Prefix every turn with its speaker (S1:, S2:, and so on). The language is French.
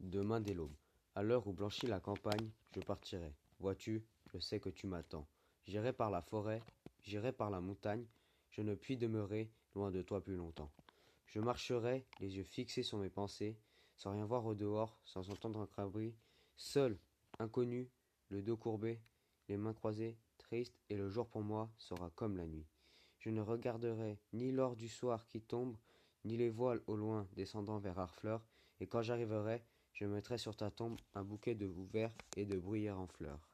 S1: Demain dès l'aube, à l'heure où blanchit la campagne, je partirai. Vois-tu, je sais que tu m'attends. J'irai par la forêt, j'irai par la montagne, je ne puis demeurer loin de toi plus longtemps. Je marcherai, les yeux fixés sur mes pensées, sans rien voir au dehors, sans entendre un crabri, seul, inconnu, le dos courbé, les mains croisées, triste, et le jour pour moi sera comme la nuit. Je ne regarderai ni l'or du soir qui tombe, ni les voiles au loin descendant vers Harfleur, et quand j'arriverai, je mettrai sur ta tombe un bouquet de verts et de bruyères en fleurs.